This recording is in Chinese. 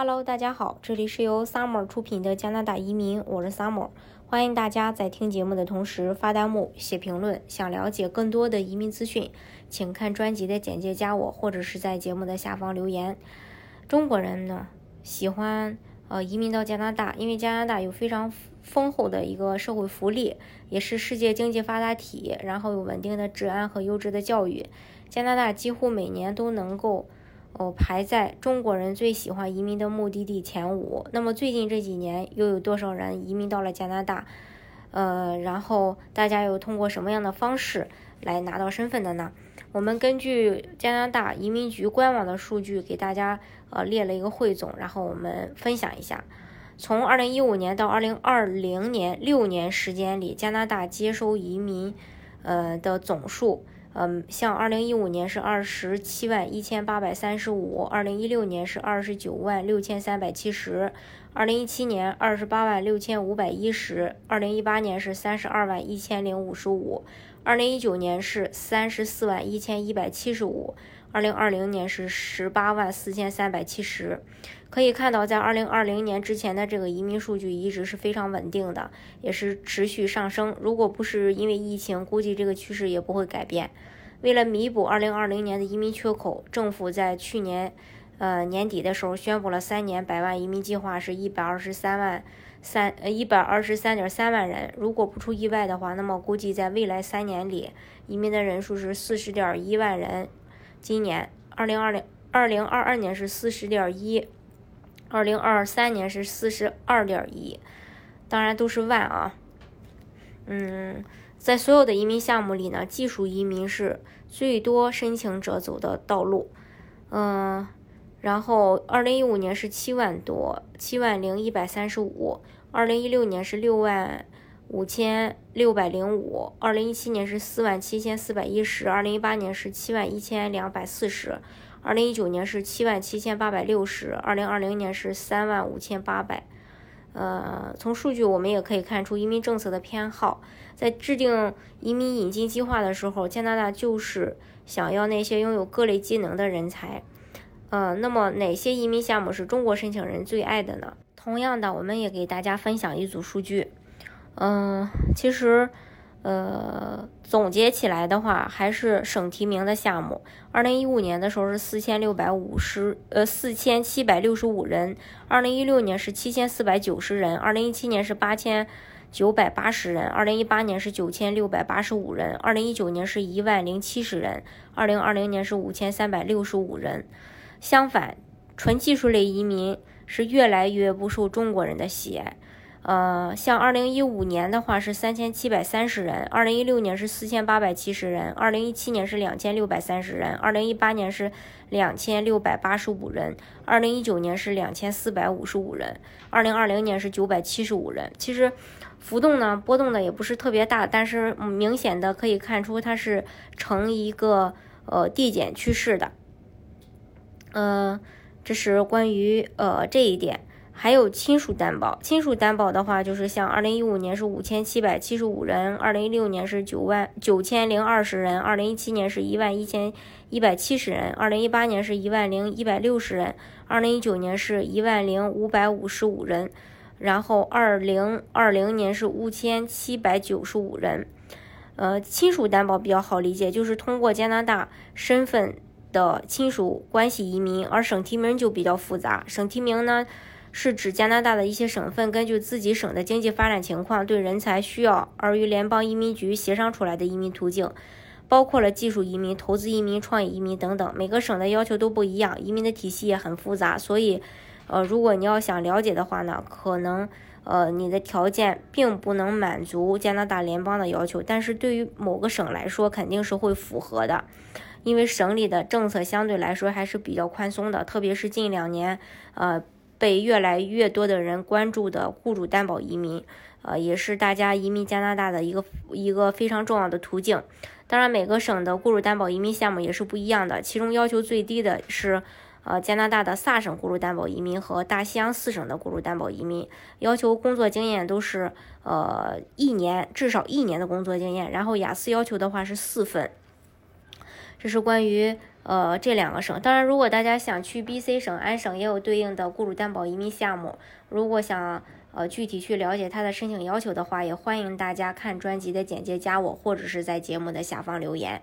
Hello，大家好，这里是由 Summer 出品的加拿大移民，我是 Summer，欢迎大家在听节目的同时发弹幕、写评论。想了解更多的移民资讯，请看专辑的简介加我，或者是在节目的下方留言。中国人呢喜欢呃移民到加拿大，因为加拿大有非常丰厚的一个社会福利，也是世界经济发达体，然后有稳定的治安和优质的教育。加拿大几乎每年都能够。哦，排在中国人最喜欢移民的目的地前五。那么最近这几年又有多少人移民到了加拿大？呃，然后大家又通过什么样的方式来拿到身份的呢？我们根据加拿大移民局官网的数据给大家呃列了一个汇总，然后我们分享一下。从二零一五年到二零二零年六年时间里，加拿大接收移民呃的总数。嗯，像二零一五年是二十七万一千八百三十五，二零一六年是二十九万六千三百七十，二零一七年二十八万六千五百一十，二零一八年是三十二万一千零五十五，二零一九年是三十四万一千一百七十五。二零二零年是十八万四千三百七十，可以看到，在二零二零年之前的这个移民数据一直是非常稳定的，也是持续上升。如果不是因为疫情，估计这个趋势也不会改变。为了弥补二零二零年的移民缺口，政府在去年呃年底的时候宣布了三年百万移民计划，是一百二十三万三呃一百二十三点三万人。如果不出意外的话，那么估计在未来三年里，移民的人数是四十点一万人。今年二零二零二零二二年是四十点一，二零二三年是四十二点一，当然都是万啊。嗯，在所有的移民项目里呢，技术移民是最多申请者走的道路。嗯，然后二零一五年是七万多，七万零一百三十五，二零一六年是六万。五千六百零五，二零一七年是四万七千四百一十，二零一八年是七万一千两百四十，二零一九年是七万七千八百六十，二零二零年是三万五千八百。呃，从数据我们也可以看出移民政策的偏好，在制定移民引进计划的时候，加拿大就是想要那些拥有各类技能的人才。呃，那么哪些移民项目是中国申请人最爱的呢？同样的，我们也给大家分享一组数据。嗯，其实，呃，总结起来的话，还是省提名的项目。二零一五年的时候是四千六百五十，呃，四千七百六十五人；二零一六年是七千四百九十人；二零一七年是八千九百八十人；二零一八年是九千六百八十五人；二零一九年是一万零七十人；二零二零年是五千三百六十五人。相反，纯技术类移民是越来越不受中国人的喜爱。呃，像二零一五年的话是三千七百三十人，二零一六年是四千八百七十人，二零一七年是两千六百三十人，二零一八年是两千六百八十五人，二零一九年是两千四百五十五人，二零二零年是九百七十五人。其实浮动呢波动的也不是特别大，但是明显的可以看出它是呈一个呃递减趋势的。嗯，这是关于呃这一点。还有亲属担保，亲属担保的话，就是像二零一五年是五千七百七十五人，二零一六年是九万九千零二十人，二零一七年是一万一千一百七十人，二零一八年是一万零一百六十人，二零一九年是一万零五百五十五人，然后二零二零年是五千七百九十五人。呃，亲属担保比较好理解，就是通过加拿大身份的亲属关系移民，而省提名就比较复杂，省提名呢。是指加拿大的一些省份根据自己省的经济发展情况，对人才需要而与联邦移民局协商出来的移民途径，包括了技术移民、投资移民、创业移民等等。每个省的要求都不一样，移民的体系也很复杂。所以，呃，如果你要想了解的话呢，可能呃你的条件并不能满足加拿大联邦的要求，但是对于某个省来说，肯定是会符合的，因为省里的政策相对来说还是比较宽松的，特别是近两年，呃。被越来越多的人关注的雇主担保移民，呃，也是大家移民加拿大的一个一个非常重要的途径。当然，每个省的雇主担保移民项目也是不一样的。其中要求最低的是，呃，加拿大的萨省雇主担保移民和大西洋四省的雇主担保移民，要求工作经验都是呃一年至少一年的工作经验。然后雅思要求的话是四分。这是关于呃这两个省。当然，如果大家想去 B、C 省，安省也有对应的雇主担保移民项目。如果想呃具体去了解它的申请要求的话，也欢迎大家看专辑的简介，加我或者是在节目的下方留言。